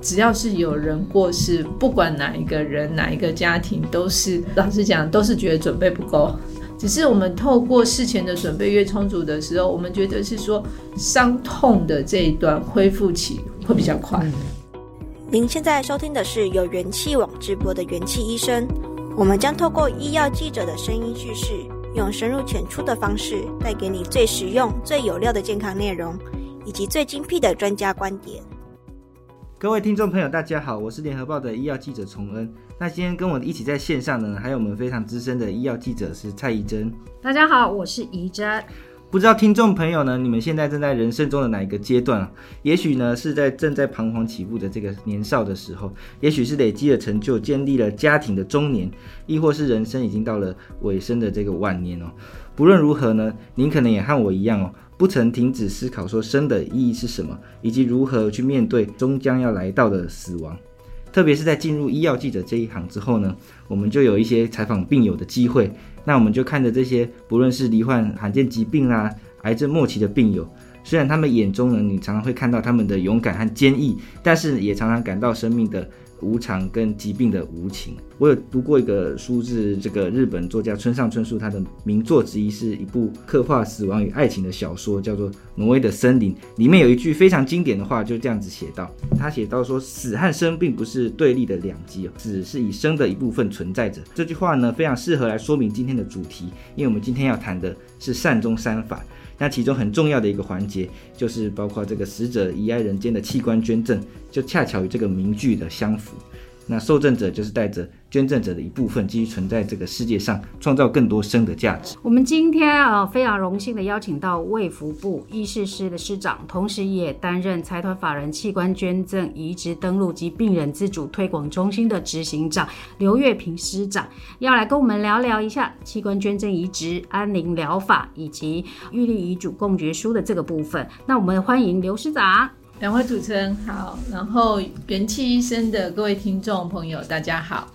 只要是有人过世，不管哪一个人、哪一个家庭，都是老实讲，都是觉得准备不够。只是我们透过事前的准备越充足的时候，我们觉得是说伤痛的这一段恢复期会比较快。您现在收听的是由元气网直播的元气医生，我们将透过医药记者的声音叙事，用深入浅出的方式，带给你最实用、最有料的健康内容，以及最精辟的专家观点。各位听众朋友，大家好，我是联合报的医药记者崇恩。那今天跟我一起在线上呢，还有我们非常资深的医药记者是蔡宜真。大家好，我是宜真。不知道听众朋友呢，你们现在正在人生中的哪一个阶段啊？也许呢是在正在彷徨起步的这个年少的时候，也许是累积了成就，建立了家庭的中年，亦或是人生已经到了尾声的这个晚年哦。不论如何呢，您可能也和我一样哦。不曾停止思考，说生的意义是什么，以及如何去面对终将要来到的死亡。特别是在进入医药记者这一行之后呢，我们就有一些采访病友的机会。那我们就看着这些，不论是罹患罕见疾病啊、癌症末期的病友，虽然他们眼中呢，你常常会看到他们的勇敢和坚毅，但是也常常感到生命的。无常跟疾病的无情，我有读过一个书，是这个日本作家村上春树他的名作之一，是一部刻画死亡与爱情的小说，叫做《挪威的森林》。里面有一句非常经典的话，就这样子写道：他写到说，死和生并不是对立的两极，死是以生的一部分存在着。这句话呢，非常适合来说明今天的主题，因为我们今天要谈的是善终三法。那其中很重要的一个环节，就是包括这个死者遗爱人间的器官捐赠，就恰巧与这个名句的相符。那受赠者就是带着捐赠者的一部分，继续存在这个世界上，创造更多生的价值。我们今天啊，非常荣幸的邀请到卫福部医事司的司长，同时也担任财团法人器官捐赠移植登录及病人自主推广中心的执行长刘月平司长，要来跟我们聊聊一下器官捐赠移植、安宁疗法以及预立遗嘱共决书的这个部分。那我们欢迎刘司长。两位主持人好，然后元气医生的各位听众朋友，大家好。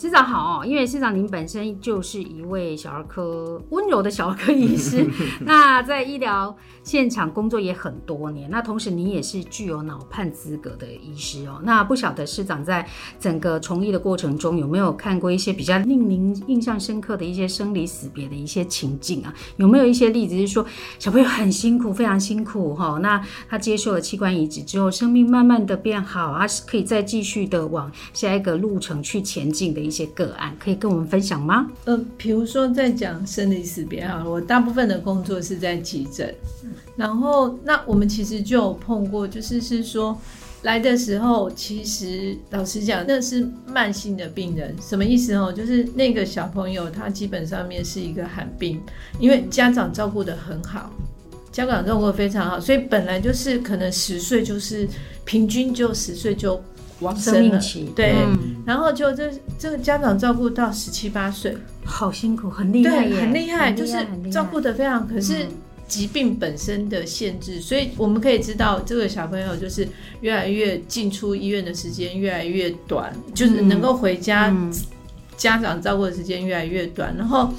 司长好，因为师长您本身就是一位小儿科温柔的小儿科医师，那在医疗现场工作也很多年，那同时您也是具有脑判资格的医师哦。那不晓得师长在整个从医的过程中有没有看过一些比较令您印象深刻的一些生离死别的一些情境啊？有没有一些例子，就是说小朋友很辛苦，非常辛苦哈、哦，那他接受了器官移植之后，生命慢慢的变好，他是可以再继续的往下一个路程去前进的。一些个案可以跟我们分享吗？呃，比如说在讲生离死别哈，我大部分的工作是在急诊，然后那我们其实就有碰过，就是是说来的时候，其实老实讲，那是慢性的病人，什么意思哦？就是那个小朋友他基本上面是一个罕病，因为家长照顾得很好，家长照顾非常好，所以本来就是可能十岁就是平均就十岁就。往生了，对，嗯、然后就这这个家长照顾到十七八岁，好辛苦，很厉害，很厉害，就是照顾的非常。可是疾病本身的限制，嗯、所以我们可以知道，这个小朋友就是越来越进出医院的时间越来越短，嗯、就是能够回家、嗯、家长照顾的时间越来越短，然后。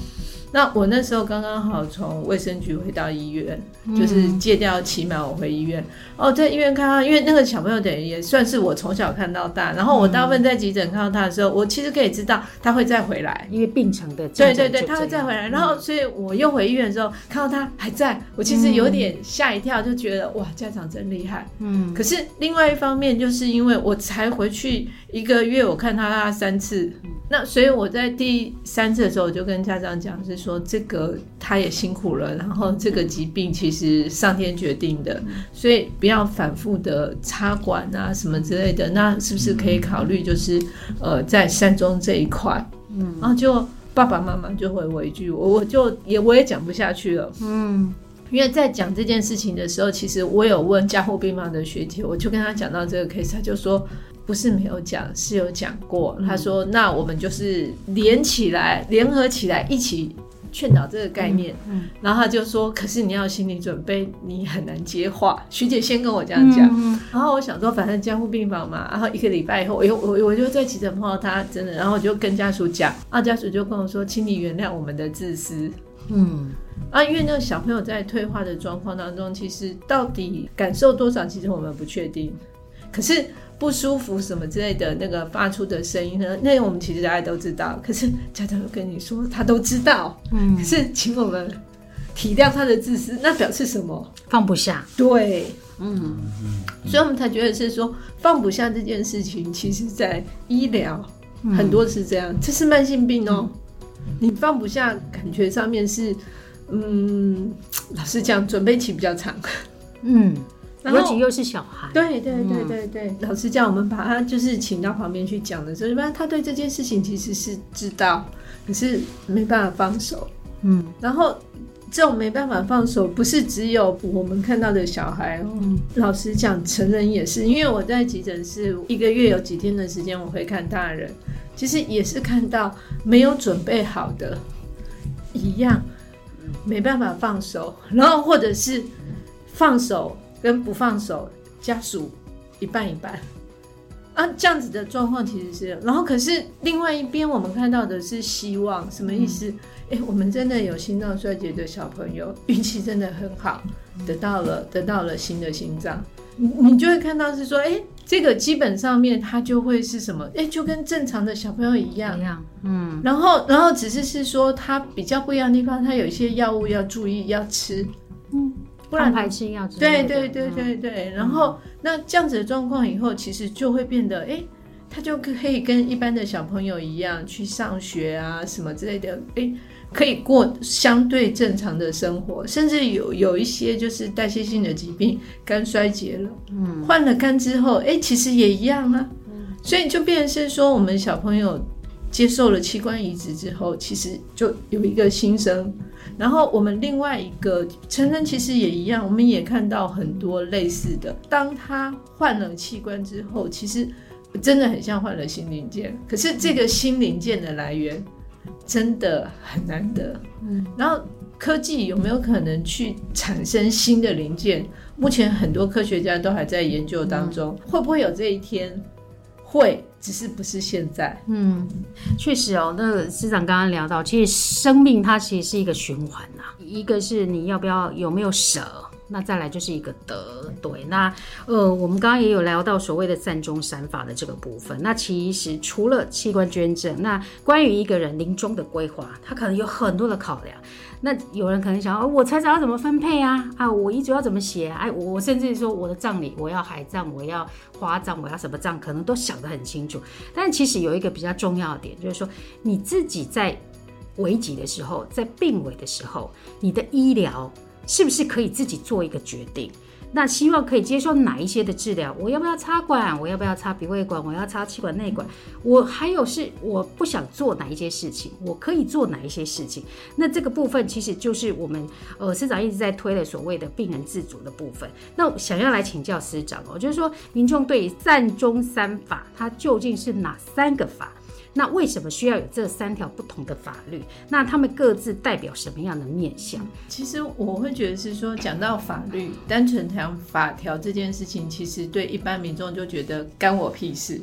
那我那时候刚刚好从卫生局回到医院，嗯、就是戒掉，起码我回医院。哦，在医院看到，因为那个小朋友等于也算是我从小看到大。然后我大部分在急诊看到他的时候，嗯、我其实可以知道他会再回来，因为病程的。对对对，他会再回来。然后，所以我又回医院的时候，看到他还在，我其实有点吓一跳，就觉得哇，家长真厉害。嗯。可是另外一方面，就是因为我才回去一个月，我看他他三次。那所以我在第三次的时候，我就跟家长讲，是说这个他也辛苦了，然后这个疾病其实上天决定的，所以不要反复的插管啊什么之类的。那是不是可以考虑，就是呃在善终这一块，嗯，然后就爸爸妈妈就回我一句，我我就也我也讲不下去了，嗯，因为在讲这件事情的时候，其实我有问加护病房的学姐，我就跟她讲到这个 case，她就说。不是没有讲，是有讲过。她说：“那我们就是连起来，联合起来一起劝导这个概念。嗯”嗯，然后他就说：“可是你要心理准备，你很难接话。”学姐先跟我这样讲，嗯、然后我想说，反正监护病房嘛。然后一个礼拜以后，我又我我就在急诊碰到他，真的，然后我就跟家属讲，啊，家属就跟我说：“请你原谅我们的自私。”嗯，啊，因为那个小朋友在退化的状况当中，其实到底感受多少，其实我们不确定。可是不舒服什么之类的那个发出的声音呢，那我们其实大家都知道。可是家长跟你说他都知道，嗯，可是请我们体谅他的自私，那表示什么？放不下。对，嗯，所以我们才觉得是说放不下这件事情，其实在医疗很多是这样，这是慢性病哦。你放不下，感觉上面是，嗯，老实讲，准备期比较长，嗯，尤其又是小孩，对对对对对，嗯、老师叫，我们把他就是请到旁边去讲的时候，一般他对这件事情其实是知道，可是没办法放手，嗯，然后这种没办法放手，不是只有我们看到的小孩哦，嗯、老实讲，成人也是，因为我在急诊室一个月有几天的时间，我会看大人。其实也是看到没有准备好的一样，没办法放手，然后或者是放手跟不放手，家属一半一半啊，这样子的状况其实是，然后可是另外一边我们看到的是希望，什么意思？哎、嗯，我们真的有心脏衰竭的小朋友，运气真的很好，得到了得到了新的心脏，你你就会看到是说，哎。这个基本上面它就会是什么？哎，就跟正常的小朋友一样，一样，嗯。然后，然后只是是说它比较不一样的地方，它有一些药物要注意要吃，嗯，不然排斥药。对对对对对。然后那这样子的状况以后，其实就会变得，哎，他就可以跟一般的小朋友一样去上学啊，什么之类的，哎。可以过相对正常的生活，甚至有有一些就是代谢性的疾病，肝衰竭了，嗯，换了肝之后，哎，其实也一样啊，嗯，所以就变成是说，我们小朋友接受了器官移植之后，其实就有一个新生，然后我们另外一个成人其实也一样，我们也看到很多类似的，当他换了器官之后，其实真的很像换了新零件，可是这个新零件的来源。真的很难得，嗯，然后科技有没有可能去产生新的零件？目前很多科学家都还在研究当中，会不会有这一天？会，只是不是现在。嗯，确实哦。那师长刚刚聊到，其实生命它其实是一个循环呐，一个是你要不要有没有舍。那再来就是一个德，对，那呃，我们刚刚也有聊到所谓的善终善法的这个部分。那其实除了器官捐赠，那关于一个人临终的规划，他可能有很多的考量。那有人可能想，哦，我财产要怎么分配啊？啊，我遗嘱要怎么写啊？哎，我甚至说我的葬礼，我要海葬，我要花葬，我要什么葬，可能都想得很清楚。但其实有一个比较重要的点，就是说你自己在危急的时候，在病危的时候，你的医疗。是不是可以自己做一个决定？那希望可以接受哪一些的治疗？我要不要插管？我要不要插鼻胃管？我要插气管内管？我还有是我不想做哪一些事情？我可以做哪一些事情？那这个部分其实就是我们呃师长一直在推的所谓的病人自主的部分。那想要来请教师长哦，就是说民众对于善中三法它究竟是哪三个法？那为什么需要有这三条不同的法律？那他们各自代表什么样的面向？其实我会觉得是说，讲到法律，单纯讲法条这件事情，其实对一般民众就觉得干我屁事，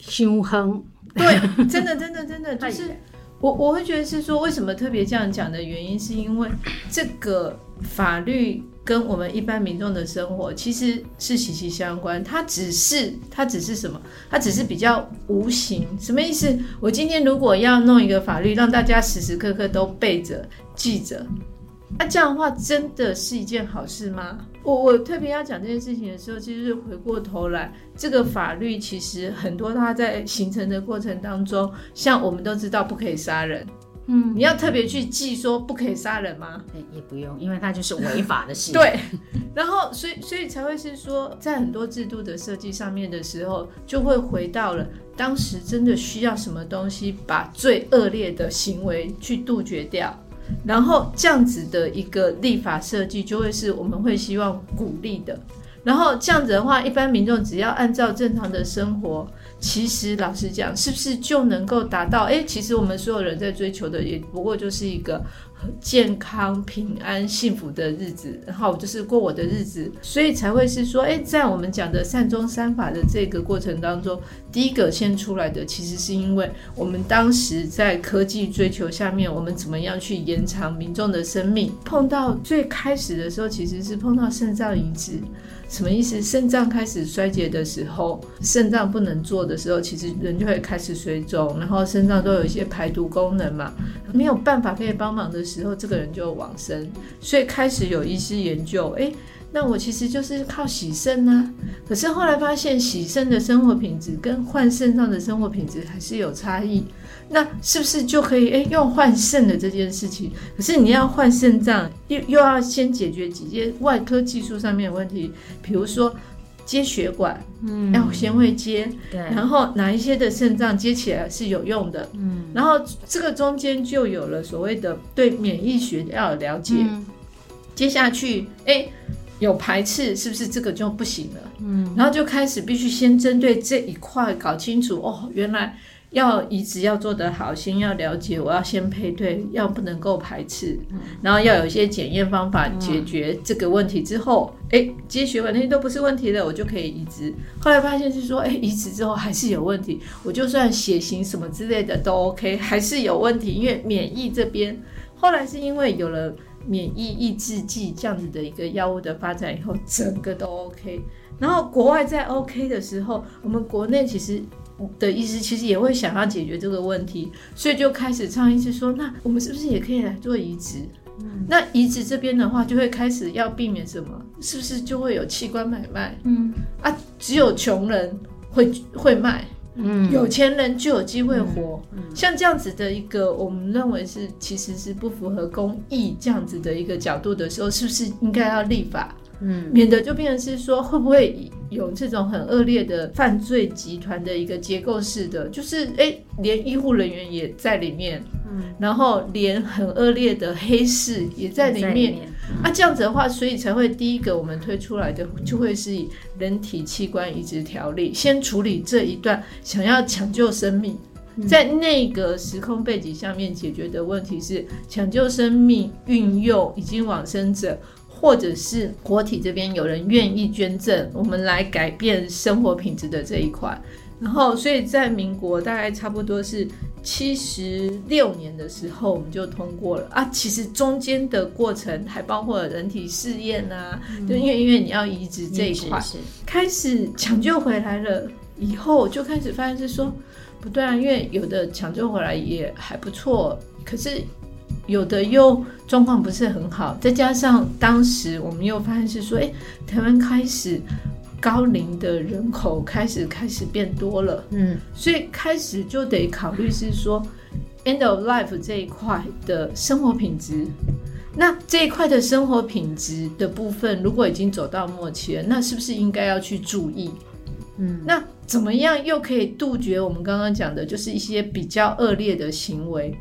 凶横。对，真的，真的，真的，就是我我会觉得是说，为什么特别这样讲的原因，是因为这个法律。跟我们一般民众的生活其实是息息相关，它只是它只是什么？它只是比较无形。什么意思？我今天如果要弄一个法律，让大家时时刻刻都背着记着，那这样的话真的是一件好事吗？我我特别要讲这件事情的时候，其实是回过头来，这个法律其实很多它在形成的过程当中，像我们都知道不可以杀人。嗯，你要特别去记说不可以杀人吗？也不用，因为它就是违法的事。对，然后所以所以才会是说，在很多制度的设计上面的时候，就会回到了当时真的需要什么东西，把最恶劣的行为去杜绝掉，然后这样子的一个立法设计，就会是我们会希望鼓励的。然后这样子的话，一般民众只要按照正常的生活。其实老实讲，是不是就能够达到？哎，其实我们所有人在追求的，也不过就是一个健康、平安、幸福的日子，然后就是过我的日子，所以才会是说，哎，在我们讲的善终三法的这个过程当中，第一个先出来的，其实是因为我们当时在科技追求下面，我们怎么样去延长民众的生命？碰到最开始的时候，其实是碰到肾脏移植。什么意思？肾脏开始衰竭的时候，肾脏不能做的时候，其实人就会开始水肿，然后肾脏都有一些排毒功能嘛，没有办法可以帮忙的时候，这个人就往生。所以开始有医师研究，哎。那我其实就是靠洗肾啊，可是后来发现洗肾的生活品质跟换肾脏的生活品质还是有差异。那是不是就可以诶用换肾的这件事情？可是你要换肾脏，又又要先解决几些外科技术上面的问题，比如说接血管，嗯，要先会接，对，然后哪一些的肾脏接起来是有用的，嗯，然后这个中间就有了所谓的对免疫学要有了解，嗯，接下去诶。有排斥是不是这个就不行了？嗯，然后就开始必须先针对这一块搞清楚哦，原来要移植要做得好，先要了解，我要先配对，要不能够排斥，然后要有一些检验方法解决这个问题之后，哎，接血管那些都不是问题了，我就可以移植。后来发现是说，哎，移植之后还是有问题，我就算血型什么之类的都 OK，还是有问题，因为免疫这边后来是因为有了。免疫抑制剂这样子的一个药物的发展以后，整个都 OK。然后国外在 OK 的时候，我们国内其实的医师其实也会想要解决这个问题，所以就开始倡议是说，那我们是不是也可以来做移植？嗯，那移植这边的话，就会开始要避免什么？是不是就会有器官买卖？嗯啊，只有穷人会会卖。嗯，有钱人就有机会活，嗯嗯、像这样子的一个，我们认为是其实是不符合公益这样子的一个角度的时候，是不是应该要立法？嗯，免得就变成是说，会不会有这种很恶劣的犯罪集团的一个结构式的，就是哎、欸，连医护人员也在里面，嗯，然后连很恶劣的黑市也在里面。啊，这样子的话，所以才会第一个我们推出来的就会是以人体器官移植条例，先处理这一段想要抢救生命，在那个时空背景下面解决的问题是抢救生命、运用已经往生者，或者是国体这边有人愿意捐赠，我们来改变生活品质的这一块。然后，所以在民国大概差不多是。七十六年的时候，我们就通过了啊。其实中间的过程还包括了人体试验啊，嗯、就因为因为你要移植这一块，开始抢救回来了以后，就开始发现是说不对啊，因为有的抢救回来也还不错，可是有的又状况不是很好，再加上当时我们又发现是说，哎，台湾开始。高龄的人口开始开始变多了，嗯，所以开始就得考虑是说，end of life 这一块的生活品质。那这一块的生活品质的部分，如果已经走到末期了，那是不是应该要去注意？嗯，那怎么样又可以杜绝我们刚刚讲的，就是一些比较恶劣的行为？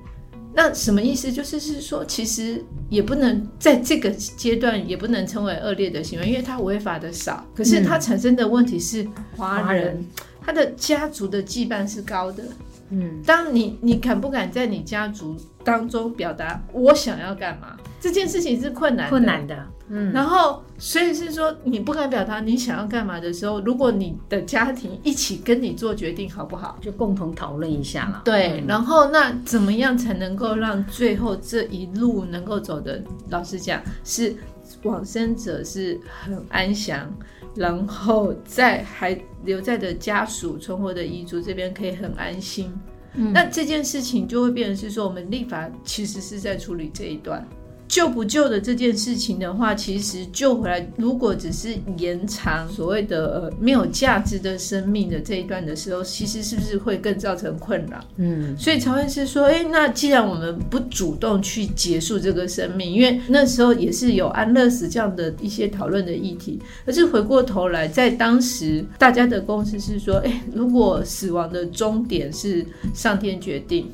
那什么意思？就是是说，其实也不能在这个阶段也不能称为恶劣的行为，因为它违法的少。可是它产生的问题是，华人他的家族的羁绊是高的。嗯，当你你敢不敢在你家族当中表达我想要干嘛？这件事情是困难的，困难的。嗯，然后所以是说你不敢表达你想要干嘛的时候，如果你的家庭一起跟你做决定，好不好？就共同讨论一下嘛。对，嗯、然后那怎么样才能够让最后这一路能够走的？老实讲，是往生者是很安详，然后在还留在的家属存活的遗族这边可以很安心。嗯，那这件事情就会变成是说，我们立法其实是在处理这一段。救不救的这件事情的话，其实救回来，如果只是延长所谓的呃没有价值的生命的这一段的时候，其实是不是会更造成困扰？嗯，所以曹医师说，哎，那既然我们不主动去结束这个生命，因为那时候也是有安乐死这样的一些讨论的议题，可是回过头来，在当时大家的共识是说，哎，如果死亡的终点是上天决定。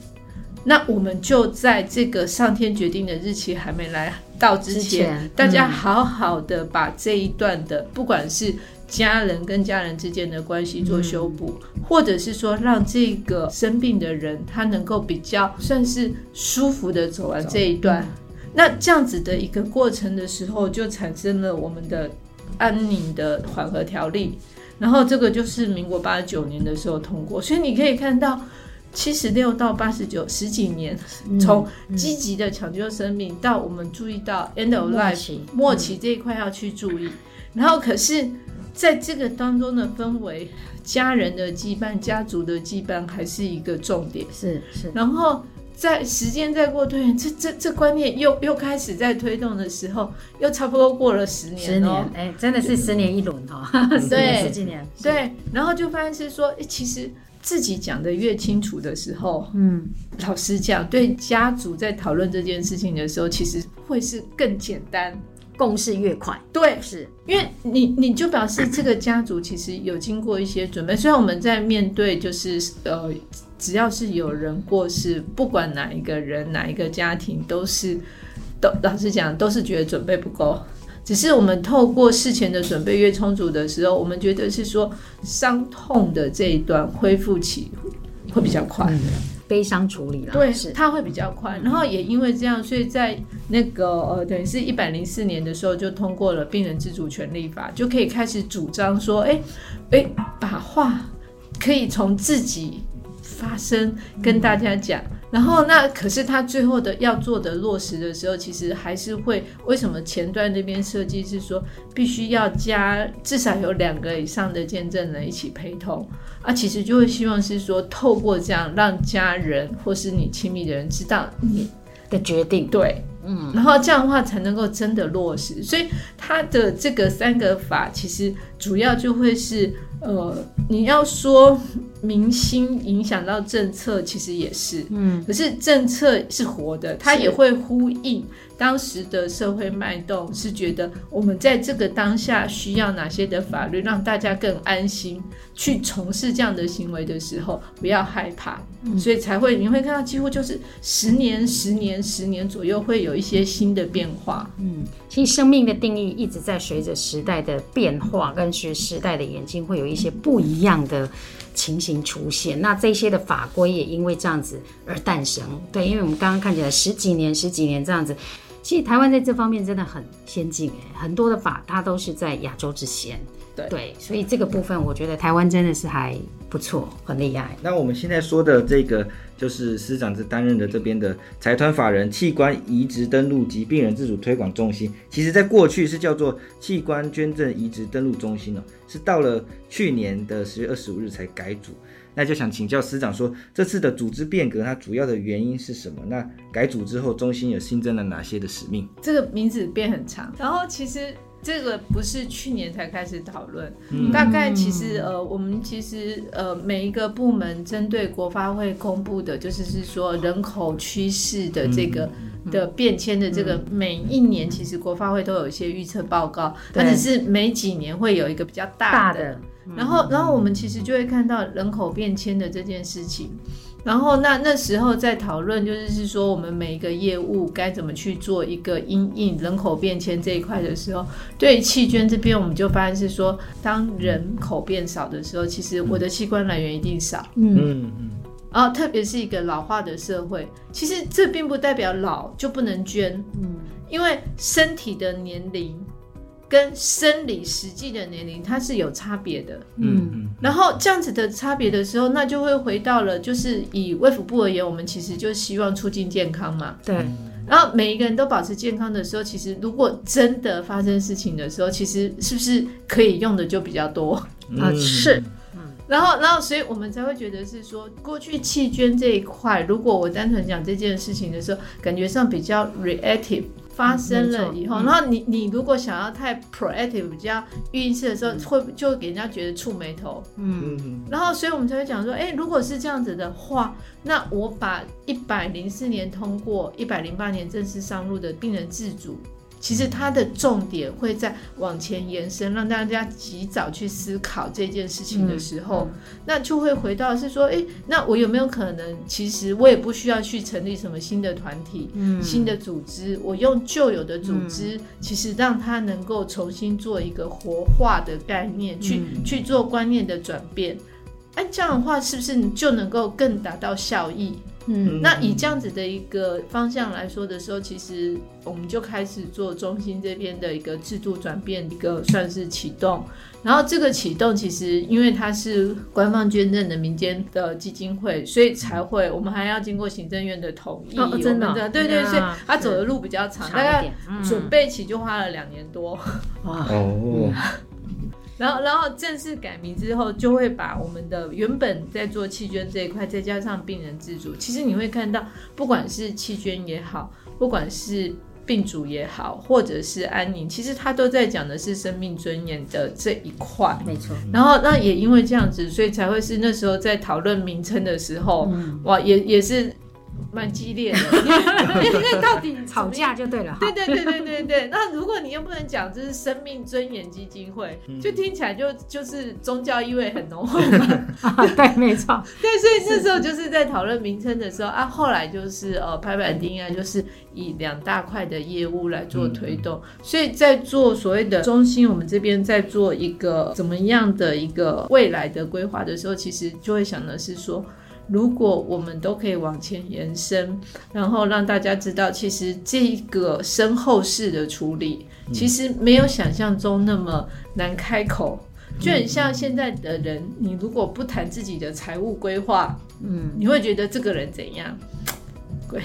那我们就在这个上天决定的日期还没来到之前，之前嗯、大家好好的把这一段的，不管是家人跟家人之间的关系做修补，嗯、或者是说让这个生病的人他能够比较算是舒服的走完这一段，嗯、那这样子的一个过程的时候，就产生了我们的安宁的缓和条例，然后这个就是民国八十九年的时候通过，所以你可以看到。七十六到八十九十几年，从积极的抢救生命到我们注意到 end of life 末期这一块要去注意，然后可是在这个当中的氛围，家人的羁绊、家族的羁绊还是一个重点。是是，然后。在时间再过推这这这观念又又开始在推动的时候，又差不多过了十年。十年，哎，真的是十年一轮哈。对，十几年。对，然后就发现是说，哎，其实自己讲得越清楚的时候，嗯，老实讲，对家族在讨论这件事情的时候，其实会是更简单，共识越快。对，是因为你你就表示这个家族其实有经过一些准备，虽然我们在面对就是呃。只要是有人过世，不管哪一个人、哪一个家庭，都是都老实讲，都是觉得准备不够。只是我们透过事前的准备越充足的时候，我们觉得是说伤痛的这一段恢复期会比较快，嗯、悲伤处理了，对，是它会比较快。然后也因为这样，所以在那个呃，等于是一百零四年的时候就通过了病人自主权利法，就可以开始主张说，哎哎，把话可以从自己。发声跟大家讲，然后那可是他最后的要做的落实的时候，其实还是会为什么前端这边设计是说必须要加至少有两个以上的见证人一起陪同。啊，其实就会希望是说透过这样让家人或是你亲密的人知道你的决定，对，嗯，然后这样的话才能够真的落实，所以他的这个三个法其实主要就会是。呃，你要说明星影响到政策，其实也是，嗯，可是政策是活的，它也会呼应当时的社会脉动，是觉得我们在这个当下需要哪些的法律，让大家更安心去从事这样的行为的时候，不要害怕，嗯，所以才会你会看到几乎就是十年、十年、十年左右会有一些新的变化，嗯，其实生命的定义一直在随着时代的变化，跟随时代的演进会有一。些不一样的情形出现，那这些的法规也因为这样子而诞生。对，因为我们刚刚看起来十几年、十几年这样子，其实台湾在这方面真的很先进哎，很多的法它都是在亚洲之先。对，对，所以这个部分我觉得台湾真的是还不错，很厉害。那我们现在说的这个。就是司长是担任的这边的财团法人器官移植登录及病人自主推广中心，其实在过去是叫做器官捐赠移植登录中心哦，是到了去年的十月二十五日才改组。那就想请教司长说，这次的组织变革它主要的原因是什么？那改组之后，中心有新增了哪些的使命？这个名字变很长，然后其实。这个不是去年才开始讨论，嗯、大概其实呃，我们其实呃，每一个部门针对国发会公布的，就是是说人口趋势的这个、嗯、的变迁的这个，每一年其实国发会都有一些预测报告，它只是每几年会有一个比较大的，大的。嗯、然后然后我们其实就会看到人口变迁的这件事情。然后那那时候在讨论，就是是说我们每一个业务该怎么去做一个因应人口变迁这一块的时候，对器捐这边我们就发现是说，当人口变少的时候，其实我的器官来源一定少。嗯嗯嗯。然后特别是一个老化的社会，其实这并不代表老就不能捐。嗯。因为身体的年龄。跟生理实际的年龄它是有差别的，嗯，然后这样子的差别的时候，那就会回到了，就是以卫福部而言，我们其实就希望促进健康嘛，对。然后每一个人都保持健康的时候，其实如果真的发生事情的时候，其实是不是可以用的就比较多啊？嗯、是，嗯。然后，然后，所以我们才会觉得是说，过去器捐这一块，如果我单纯讲这件事情的时候，感觉上比较 reactive。发生了以后，嗯、然后你你如果想要太 proactive 比较预设的时候，嗯、会就会给人家觉得触眉头。嗯，然后所以我们才会讲说，哎，如果是这样子的话，那我把一百零四年通过，一百零八年正式上路的病人自主。其实它的重点会在往前延伸，让大家及早去思考这件事情的时候，嗯、那就会回到是说，诶，那我有没有可能，其实我也不需要去成立什么新的团体、嗯、新的组织，我用旧有的组织，嗯、其实让它能够重新做一个活化的概念，去、嗯、去做观念的转变。哎，这样的话是不是就能够更达到效益？嗯，那以这样子的一个方向来说的时候，其实我们就开始做中心这边的一个制度转变，一个算是启动。然后这个启动其实因为它是官方捐赠的民间的基金会，所以才会我们还要经过行政院的同意。哦，真的，对对，所以他走的路比较长，大概准备起就花了两年多。哇哦。然后，然后正式改名之后，就会把我们的原本在做器捐这一块，再加上病人自主。其实你会看到，不管是器捐也好，不管是病主也好，或者是安宁，其实他都在讲的是生命尊严的这一块。没错。然后，那也因为这样子，所以才会是那时候在讨论名称的时候，嗯、哇，也也是。蛮激烈的，因为到底吵架就对了。对对对对对对。那如果你又不能讲这是生命尊严基金会，就听起来就就是宗教意味很浓厚嘛。对，没错。对，所以那时候就是在讨论名称的时候啊，后来就是呃拍板定案，就是以两大块的业务来做推动。所以在做所谓的中心，我们这边在做一个怎么样的一个未来的规划的时候，其实就会想的是说。如果我们都可以往前延伸，然后让大家知道，其实这个身后事的处理，其实没有想象中那么难开口，就很像现在的人，你如果不谈自己的财务规划，嗯，你会觉得这个人怎样？对。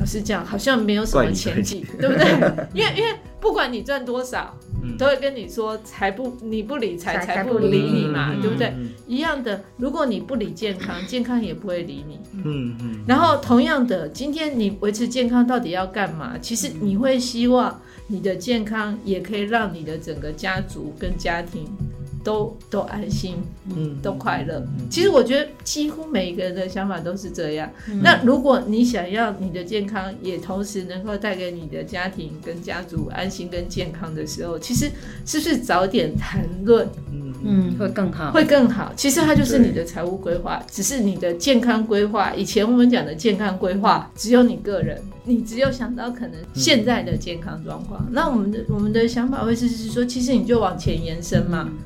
老实讲，好像没有什么前景，对不对？因为因为不管你赚多少，嗯、都会跟你说财不你不理财，财不理你嘛，嗯、对不对？嗯、一样的，如果你不理健康，健康也不会理你。嗯嗯。然后同样的，今天你维持健康到底要干嘛？其实你会希望你的健康也可以让你的整个家族跟家庭。都都安心，嗯，都快乐。其实我觉得几乎每一个人的想法都是这样。嗯、那如果你想要你的健康也同时能够带给你的家庭跟家族安心跟健康的时候，其实是不是早点谈论，嗯嗯，会更好，会更好。其实它就是你的财务规划，只是你的健康规划。以前我们讲的健康规划，只有你个人，你只有想到可能现在的健康状况。嗯、那我们的我们的想法会是是说，其实你就往前延伸嘛。嗯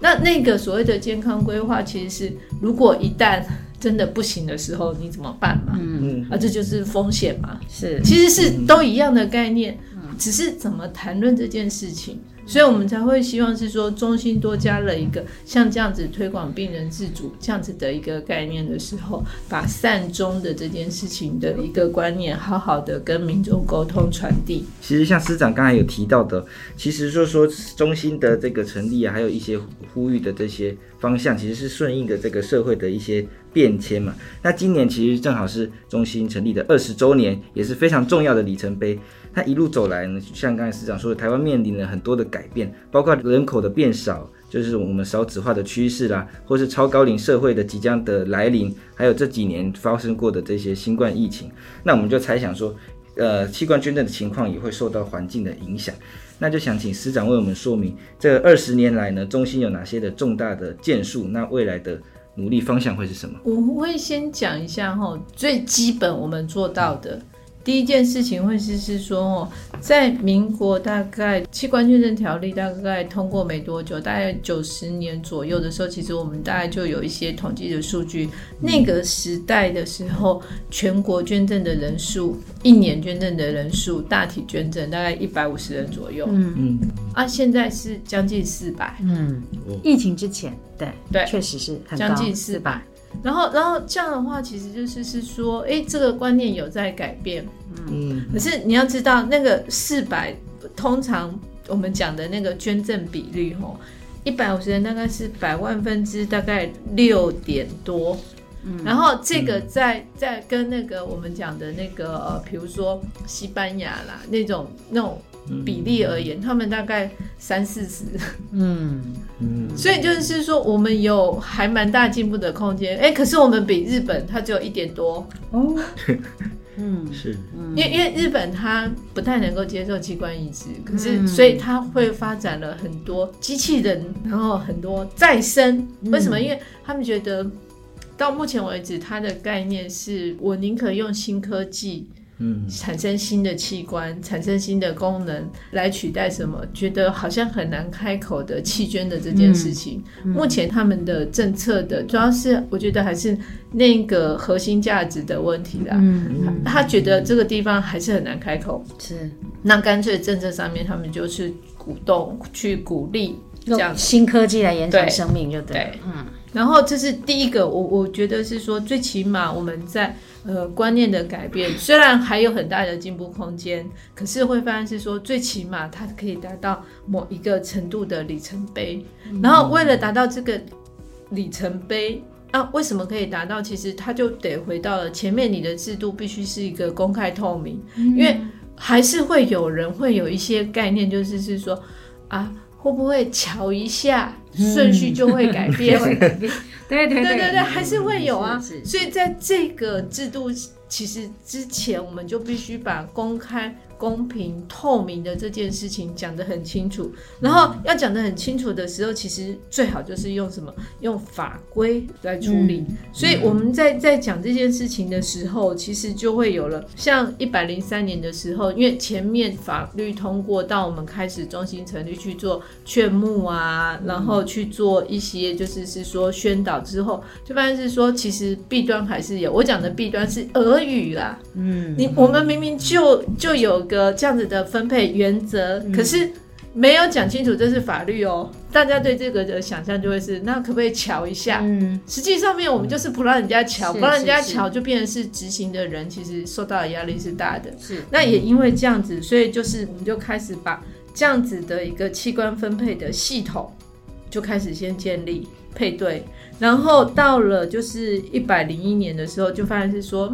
那那个所谓的健康规划，其实是如果一旦真的不行的时候，你怎么办嘛？嗯，啊，这就是风险嘛。是，其实是都一样的概念，只是怎么谈论这件事情。所以我们才会希望是说，中心多加了一个像这样子推广病人自主这样子的一个概念的时候，把善终的这件事情的一个观念，好好的跟民众沟通传递。其实像司长刚才有提到的，其实就说中心的这个成立啊，还有一些呼吁的这些方向，其实是顺应的这个社会的一些变迁嘛。那今年其实正好是中心成立的二十周年，也是非常重要的里程碑。那一路走来呢，像刚才司长说的，台湾面临了很多的改变，包括人口的变少，就是我们少子化的趋势啦，或是超高龄社会的即将的来临，还有这几年发生过的这些新冠疫情。那我们就猜想说，呃，器官捐赠的情况也会受到环境的影响。那就想请师长为我们说明，这二十年来呢，中心有哪些的重大的建树？那未来的努力方向会是什么？我会先讲一下哈，最基本我们做到的。第一件事情会是是说哦，在民国大概器官捐赠条例大概通过没多久，大概九十年左右的时候，其实我们大概就有一些统计的数据。那个时代的时候，全国捐赠的人数，一年捐赠的人数，大体捐赠大概一百五十人左右。嗯嗯，啊，现在是将近四百。嗯，疫情之前，对对，确实是将近四百。然后，然后这样的话，其实就是是说，哎，这个观念有在改变，嗯。可是你要知道，那个四百，通常我们讲的那个捐赠比率，吼，一百五十人大概是百万分之大概六点多，嗯。然后这个在在跟那个我们讲的那个呃，比如说西班牙啦那种那种。比例而言，他们大概三四十，嗯嗯，所以就是说，我们有还蛮大进步的空间。哎、欸，可是我们比日本，它只有一点多哦，嗯，是，因为因为日本它不太能够接受器官移植，可是所以它会发展了很多机器人，然后很多再生。为什么？因为他们觉得到目前为止，它的概念是我宁可用新科技。嗯，产生新的器官，产生新的功能来取代什么？觉得好像很难开口的弃捐的这件事情。嗯嗯、目前他们的政策的主要是，我觉得还是那个核心价值的问题啦。嗯，嗯他，他觉得这个地方还是很难开口。是，那干脆政策上面他们就是鼓动去鼓励这样新科技来延长生命，就对。对，嗯。然后这是第一个，我我觉得是说，最起码我们在呃观念的改变，虽然还有很大的进步空间，可是会发现是说，最起码它可以达到某一个程度的里程碑。然后为了达到这个里程碑，那、啊、为什么可以达到？其实它就得回到了前面，你的制度必须是一个公开透明，因为还是会有人会有一些概念，就是是说啊。会不会瞧一下顺序就会改变？对对对对对，还是会有啊。所以在这个制度其实之前，我们就必须把公开。公平透明的这件事情讲得很清楚，然后要讲得很清楚的时候，其实最好就是用什么？用法规来处理。嗯、所以我们在在讲这件事情的时候，其实就会有了。像一百零三年的时候，因为前面法律通过到我们开始中心成立去做劝募啊，然后去做一些就是是说宣导之后，就发现是说其实弊端还是有。我讲的弊端是俄语啦，嗯，你我们明明就就有。个这样子的分配原则，可是没有讲清楚这是法律哦。大家对这个的想象就会是，那可不可以瞧一下？嗯，实际上面我们就是不让人家瞧，不让人家瞧，就变成是执行的人其实受到的压力是大的。是，那也因为这样子，所以就是我们就开始把这样子的一个器官分配的系统就开始先建立配对，然后到了就是一百零一年的时候，就发现是说。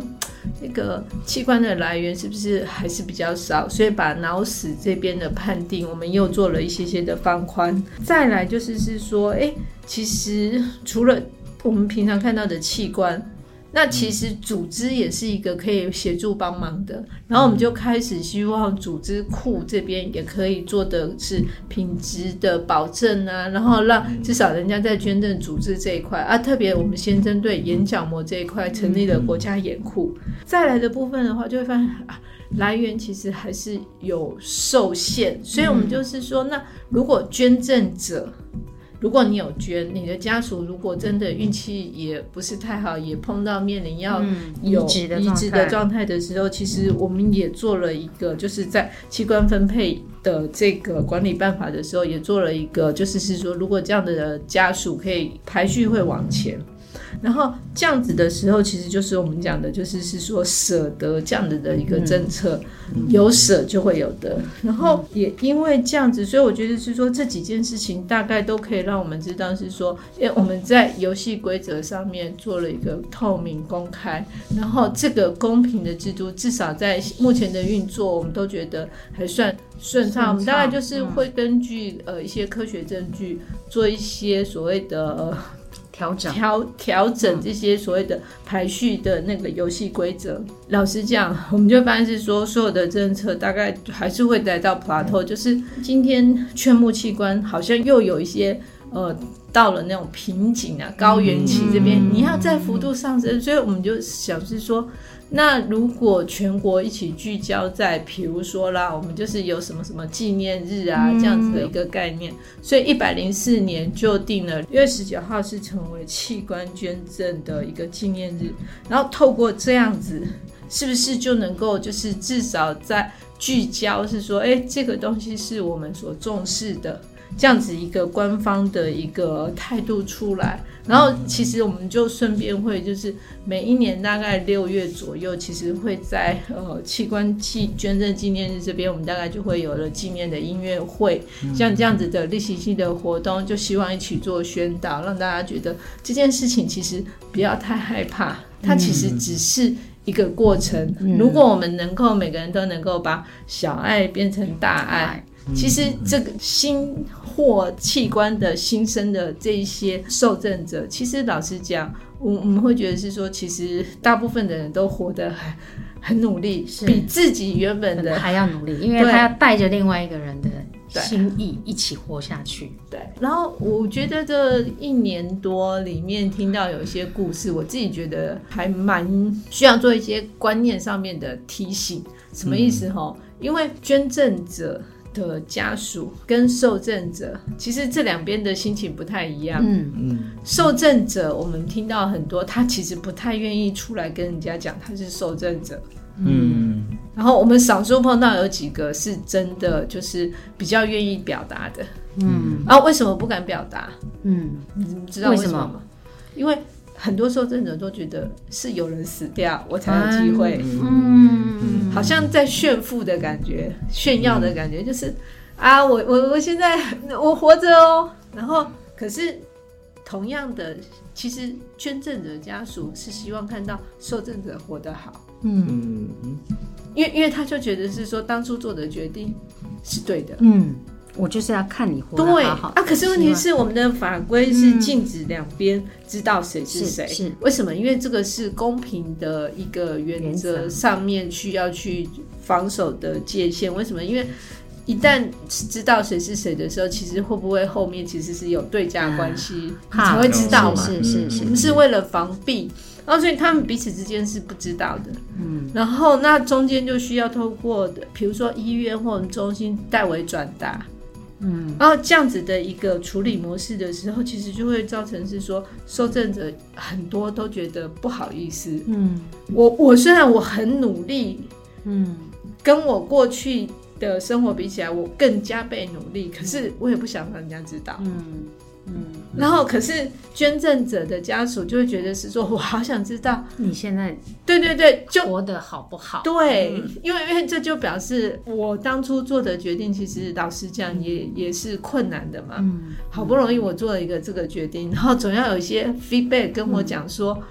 这个器官的来源是不是还是比较少？所以把脑死这边的判定，我们又做了一些些的放宽。再来就是是说，哎，其实除了我们平常看到的器官。那其实组织也是一个可以协助帮忙的，然后我们就开始希望组织库这边也可以做的是品质的保证啊，然后让至少人家在捐赠组织这一块啊，特别我们先针对眼角膜这一块成立了国家眼库。再来的部分的话，就会发现啊，来源其实还是有受限，所以我们就是说，那如果捐赠者。如果你有捐，你的家属如果真的运气也不是太好，也碰到面临要有移植的状态的时候，其实我们也做了一个，就是在器官分配的这个管理办法的时候，也做了一个，就是是说，如果这样的家属可以排序会往前。然后这样子的时候，其实就是我们讲的，就是是说舍得这样子的一个政策，有舍就会有得。然后也因为这样子，所以我觉得是说这几件事情大概都可以让我们知道是说，诶我们在游戏规则上面做了一个透明公开，然后这个公平的制度，至少在目前的运作，我们都觉得还算顺畅。我们大概就是会根据呃一些科学证据做一些所谓的。呃调整调调整这些所谓的排序的那个游戏规则。嗯、老实讲，我们就发现是说，所有的政策大概还是会来到 plateau，就是今天劝募器官好像又有一些呃到了那种瓶颈啊，高原期这边、嗯、你要在幅度上升，所以我们就想是说。那如果全国一起聚焦在，比如说啦，我们就是有什么什么纪念日啊这样子的一个概念，所以一百零四年就定了六月十九号是成为器官捐赠的一个纪念日，然后透过这样子，是不是就能够就是至少在聚焦是说，哎，这个东西是我们所重视的。这样子一个官方的一个态度出来，然后其实我们就顺便会就是每一年大概六月左右，其实会在呃器官器捐赠纪念日这边，我们大概就会有了纪念的音乐会，像这样子的例行性的活动，就希望一起做宣导，让大家觉得这件事情其实不要太害怕，它其实只是一个过程。如果我们能够每个人都能够把小爱变成大爱。其实这个心或器官的新生的这一些受赠者，其实老实讲，我我们会觉得是说，其实大部分的人都活得很很努力，是比自己原本的还要努力，因为他要带着另外一个人的心意一起活下去。对，然后我觉得这一年多里面听到有一些故事，我自己觉得还蛮需要做一些观念上面的提醒。什么意思哈？嗯、因为捐赠者的家属跟受赠者，其实这两边的心情不太一样。嗯嗯，受赠者我们听到很多，他其实不太愿意出来跟人家讲他是受赠者。嗯，然后我们少数碰到有几个是真的，就是比较愿意表达的。嗯，然后为什么不敢表达？嗯，你知道为什么吗？因为很多受赠者都觉得是有人死掉，我才有机会。嗯，好像在炫富的感觉，炫耀的感觉，就是啊，我我我现在我活着哦。然后可是同样的，其实捐赠者家属是希望看到受赠者活得好。嗯嗯，因为因为他就觉得是说当初做的决定是对的。嗯，我就是要看你活得好好。对啊，可是问题是我们的法规是禁止两边知道谁是谁。是，是为什么？因为这个是公平的一个原则上面需要去防守的界限。为什么？因为一旦知道谁是谁的时候，其实会不会后面其实是有对价关系，啊、才会知道嘛？是是是，不是为了防避。然后，所以他们彼此之间是不知道的。嗯，然后那中间就需要透过的，比如说医院或者中心代为转达。嗯，然后这样子的一个处理模式的时候，其实就会造成是说，受赠者很多都觉得不好意思。嗯，我我虽然我很努力，嗯，跟我过去的生活比起来，我更加倍努力，可是我也不想让人家知道。嗯。嗯，然后可是捐赠者的家属就会觉得是说，我好想知道你现在对对对，就活得好不好？对，因为因为这就表示我当初做的决定，其实老实讲也也是困难的嘛。嗯，好不容易我做了一个这个决定，然后总要有一些 feedback 跟我讲说。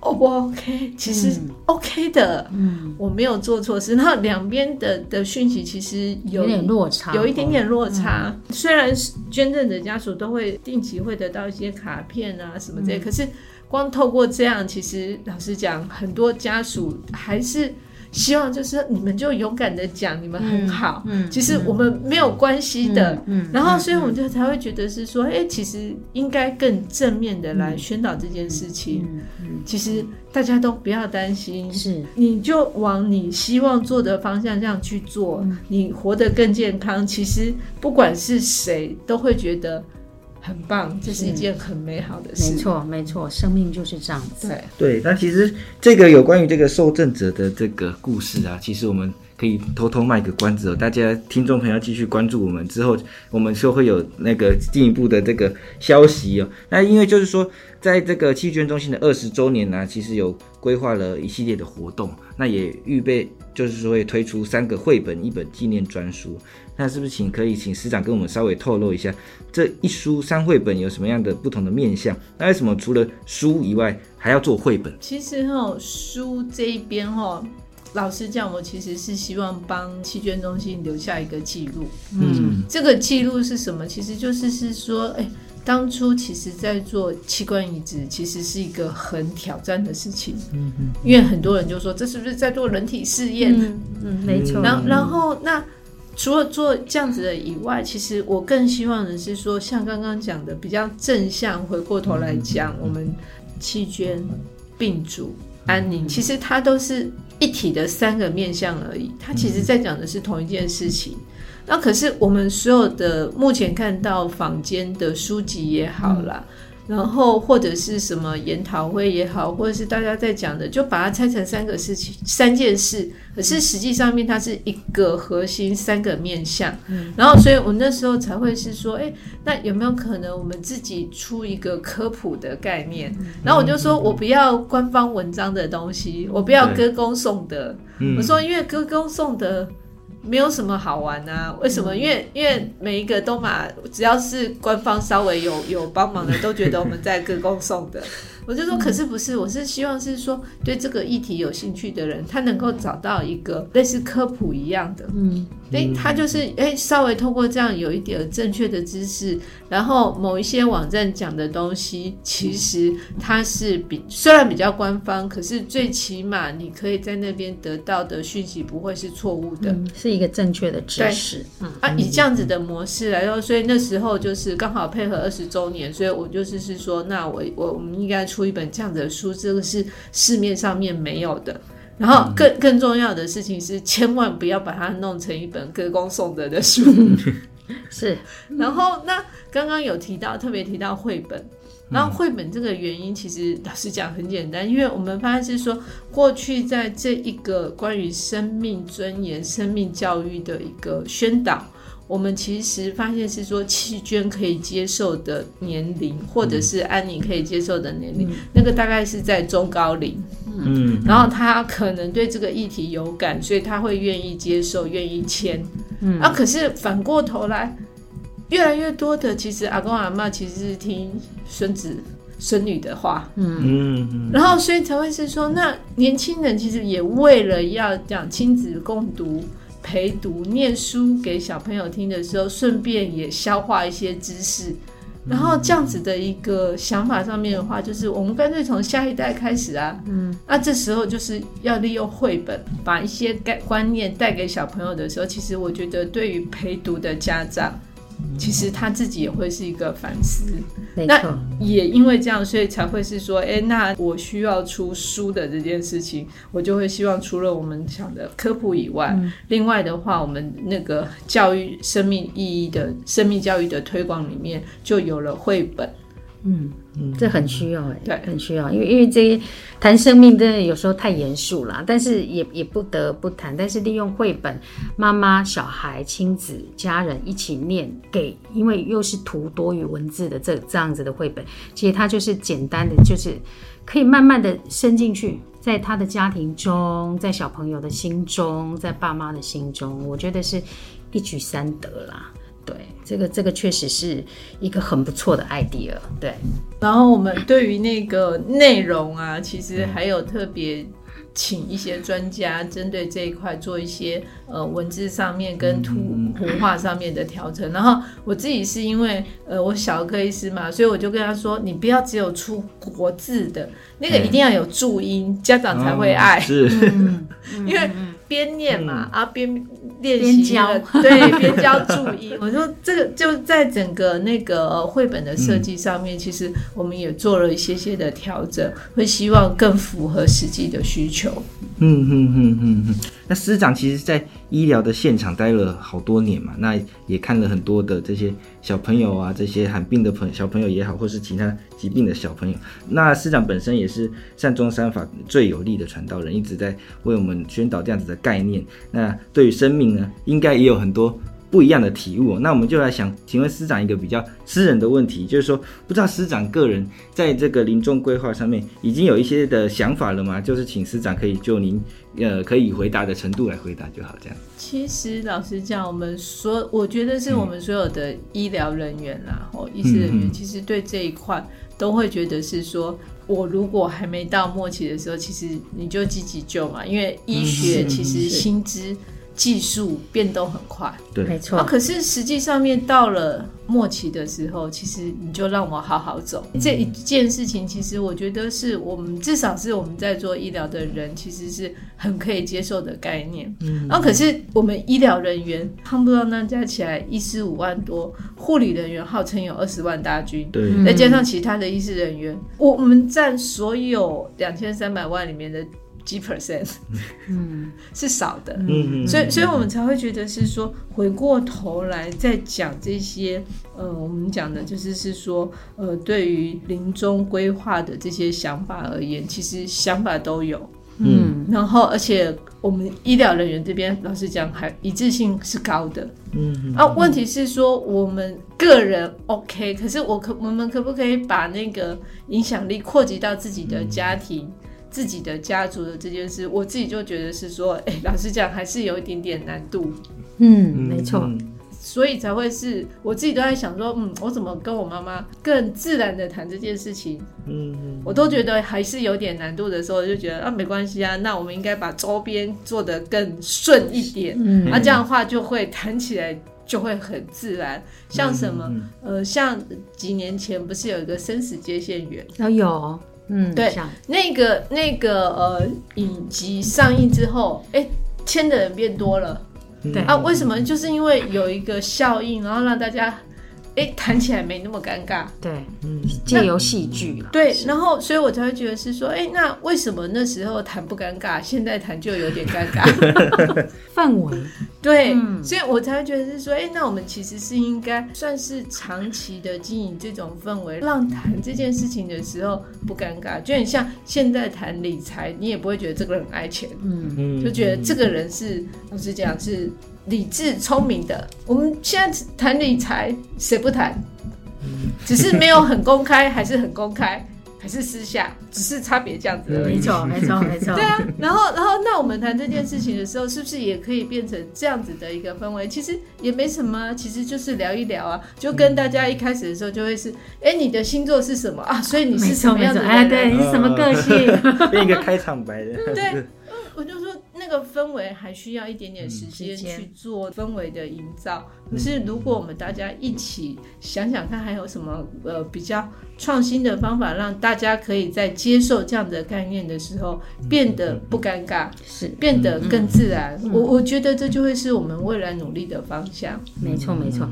O 不 OK？其实 OK 的，嗯，我没有做错事。然后两边的的讯息其实有，有点落差，有一点点落差。嗯、虽然捐赠者家属都会定期会得到一些卡片啊什么这些，嗯、可是光透过这样，其实老实讲，很多家属还是。希望就是你们就勇敢的讲，你们很好。嗯，嗯，其实我们没有关系的。嗯，嗯，然后所以我们就才会觉得是说，哎、欸，其实应该更正面的来宣导这件事情。嗯，其实大家都不要担心，是你就往你希望做的方向这样去做，嗯、你活得更健康。其实不管是谁都会觉得。很棒，这是一件很美好的事。没错，没错，生命就是这样子。对，对。那其实这个有关于这个受赠者的这个故事啊，其实我们可以偷偷卖个关子哦，大家听众朋友继续关注我们之后，我们就会有那个进一步的这个消息哦。那因为就是说，在这个器捐中心的二十周年呢、啊，其实有规划了一系列的活动，那也预备就是说会推出三个绘本、一本纪念专书。那是不是请可以请师长跟我们稍微透露一下，这一书三绘本有什么样的不同的面向？那为什么除了书以外还要做绘本？其实哈，书这一边哈，老师讲，我其实是希望帮器捐中心留下一个记录。嗯，这个记录是什么？其实就是是说，哎、欸，当初其实在做器官移植，其实是一个很挑战的事情。嗯嗯，因为很多人就说，这是不是在做人体试验？嗯嗯，没错。然然后那。除了做这样子的以外，其实我更希望的是说，像刚刚讲的比较正向，回过头来讲，我们弃捐、病主、安宁，其实它都是一体的三个面向而已。它其实在讲的是同一件事情。那可是我们所有的目前看到坊间的书籍也好啦。然后或者是什么研讨会也好，或者是大家在讲的，就把它拆成三个事情、三件事。可是实际上面它是一个核心，三个面向。嗯，然后所以我那时候才会是说，哎，那有没有可能我们自己出一个科普的概念？然后我就说我不要官方文章的东西，我不要歌功颂德。我说因为歌功颂德。没有什么好玩啊？为什么？因为因为每一个都嘛，只要是官方稍微有有帮忙的，都觉得我们在歌功颂德。我就说，可是不是？我是希望是说，对这个议题有兴趣的人，他能够找到一个类似科普一样的，嗯，哎，他就是哎，稍微通过这样有一点正确的知识，然后某一些网站讲的东西，其实它是比虽然比较官方，可是最起码你可以在那边得到的讯息不会是错误的，嗯、是一个正确的知识。嗯啊，以这样子的模式来说，所以那时候就是刚好配合二十周年，所以我就是是说，那我我我们应该出一本这样子的书，这个是市面上面没有的。然后更更重要的事情是，千万不要把它弄成一本歌功颂德的书。是。然后那刚刚有提到，特别提到绘本。然后绘本这个原因，其实老实讲很简单，因为我们发现是说，过去在这一个关于生命尊严、生命教育的一个宣导。我们其实发现是说，弃捐可以接受的年龄，或者是安宁可以接受的年龄，嗯、那个大概是在中高龄。嗯，然后他可能对这个议题有感，所以他会愿意接受，愿意签。嗯，啊，可是反过头来，越来越多的其实阿公阿妈其实是听孙子孙女的话。嗯嗯，然后所以才会是说，那年轻人其实也为了要讲亲子共读。陪读念书给小朋友听的时候，顺便也消化一些知识，然后这样子的一个想法上面的话，就是我们干脆从下一代开始啊，嗯，那这时候就是要利用绘本把一些概观念带给小朋友的时候，其实我觉得对于陪读的家长。其实他自己也会是一个反思，那也因为这样，所以才会是说，哎，那我需要出书的这件事情，我就会希望除了我们讲的科普以外，嗯、另外的话，我们那个教育生命意义的生命教育的推广里面，就有了绘本。嗯嗯，这很需要哎、欸，对，很需要，因为因为这些谈生命真的有时候太严肃了，但是也也不得不谈。但是利用绘本，妈妈、小孩、亲子、家人一起念给，因为又是图多于文字的这这样子的绘本，其实它就是简单的，就是可以慢慢的伸进去，在他的家庭中，在小朋友的心中，在爸妈的心中，我觉得是一举三得啦。对，这个这个确实是一个很不错的 idea。对，然后我们对于那个内容啊，其实还有特别请一些专家针对这一块做一些呃文字上面跟图图画上面的调整。然后我自己是因为呃我小儿科医师嘛，所以我就跟他说，你不要只有出国字的，那个一定要有注音，家长才会爱。哦、是，因为边念嘛，嗯、啊边。练习了，对，边教注意。我说这个就在整个那个绘本的设计上面，嗯、其实我们也做了一些些的调整，会希望更符合实际的需求。嗯嗯嗯嗯嗯。那师长其实，在医疗的现场待了好多年嘛，那也看了很多的这些小朋友啊，这些罕病的朋小朋友也好，或是其他疾病的小朋友。那师长本身也是善终三法最有力的传道人，一直在为我们宣导这样子的概念。那对于生命呢，应该也有很多。不一样的体悟，那我们就来想，请问师长一个比较私人的问题，就是说，不知道师长个人在这个临终规划上面已经有一些的想法了吗？就是请师长可以就您呃可以回答的程度来回答就好，这样。其实老实讲，我们所我觉得是我们所有的医疗人员啦，或、嗯、医师人员，其实对这一块都会觉得是说，我如果还没到末期的时候，其实你就积极救嘛，因为医学其实新知。技术变动很快，对，没错。啊，可是实际上面到了末期的时候，其实你就让我好好走。嗯、这一件事情，其实我觉得是我们至少是我们在做医疗的人，其实是很可以接受的概念。嗯，啊，可是我们医疗人员，夯不啷当加起来医师五万多，护理人员号称有二十万大军，对，再加上其他的医师人员，我们占所有两千三百万里面的。几 percent，嗯，是少的，嗯，所以，所以我们才会觉得是说，回过头来再讲这些，呃，我们讲的就是是说，呃，对于临终规划的这些想法而言，其实想法都有，嗯，然后，而且我们医疗人员这边，老实讲，还一致性是高的，嗯，啊，问题是说我们个人 OK，可是我可我们可不可以把那个影响力扩及到自己的家庭？自己的家族的这件事，我自己就觉得是说，哎、欸，老实讲，还是有一点点难度。嗯，没错。所以才会是我自己都在想说，嗯，我怎么跟我妈妈更自然的谈这件事情？嗯，我都觉得还是有点难度的时候，就觉得啊，没关系啊，那我们应该把周边做得更顺一点，嗯，那、啊、这样的话就会谈起来就会很自然。像什么，嗯、呃，像几年前不是有一个生死接线员？哦，有，嗯，对，那个那个呃影集上映之后，哎，签的人变多了。对啊，为什么？就是因为有一个效应，然后让大家哎谈起来没那么尴尬。对，嗯，借由戏剧。对，然后所以我才会觉得是说，哎，那为什么那时候谈不尴尬，现在谈就有点尴尬？氛围。对，嗯、所以我才会觉得是说，哎，那我们其实是应该算是长期的经营这种氛围，让谈这件事情的时候不尴尬。就很像现在谈理财，你也不会觉得这个人很爱钱，嗯嗯，就觉得这个人是我是讲是理智聪明的。我们现在谈理财，谁不谈？只是没有很公开，还是很公开。还是私下，只是差别这样子而已。没错，没错，没错。对啊，然后，然后，那我们谈这件事情的时候，是不是也可以变成这样子的一个氛围？其实也没什么，其实就是聊一聊啊，就跟大家一开始的时候就会是，哎，你的星座是什么啊？所以你是什么样子的？哎，对，你是什么个性？变一个开场白的。对。我就说，那个氛围还需要一点点时间去做氛围的营造。可是，如果我们大家一起想想看，还有什么呃比较创新的方法，让大家可以在接受这样的概念的时候变得不尴尬，是变得更自然。我我觉得这就会是我们未来努力的方向。没错，没错。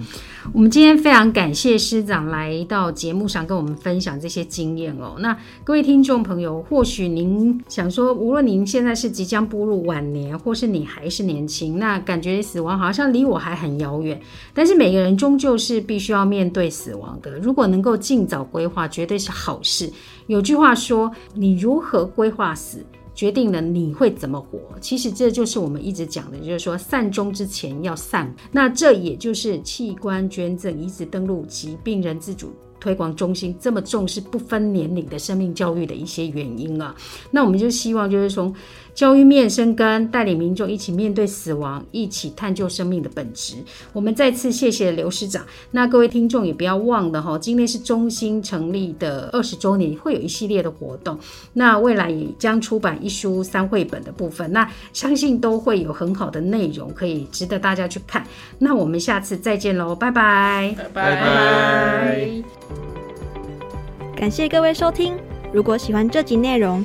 我们今天非常感谢师长来到节目上跟我们分享这些经验哦。那各位听众朋友，或许您想说，无论您现在是即将步入晚晚年，或是你还是年轻，那感觉死亡好像离我还很遥远。但是每个人终究是必须要面对死亡的。如果能够尽早规划，绝对是好事。有句话说：“你如何规划死，决定了你会怎么活。”其实这就是我们一直讲的，就是说善终之前要善。那这也就是器官捐赠、移植登录及病人自主推广中心这么重视不分年龄的生命教育的一些原因啊。那我们就希望就是从。教育面生根，带领民众一起面对死亡，一起探究生命的本质。我们再次谢谢刘师长。那各位听众也不要忘了哈，今天是中心成立的二十周年，会有一系列的活动。那未来也将出版一书三绘本的部分，那相信都会有很好的内容，可以值得大家去看。那我们下次再见喽，拜拜，拜拜拜拜。感谢各位收听，如果喜欢这集内容。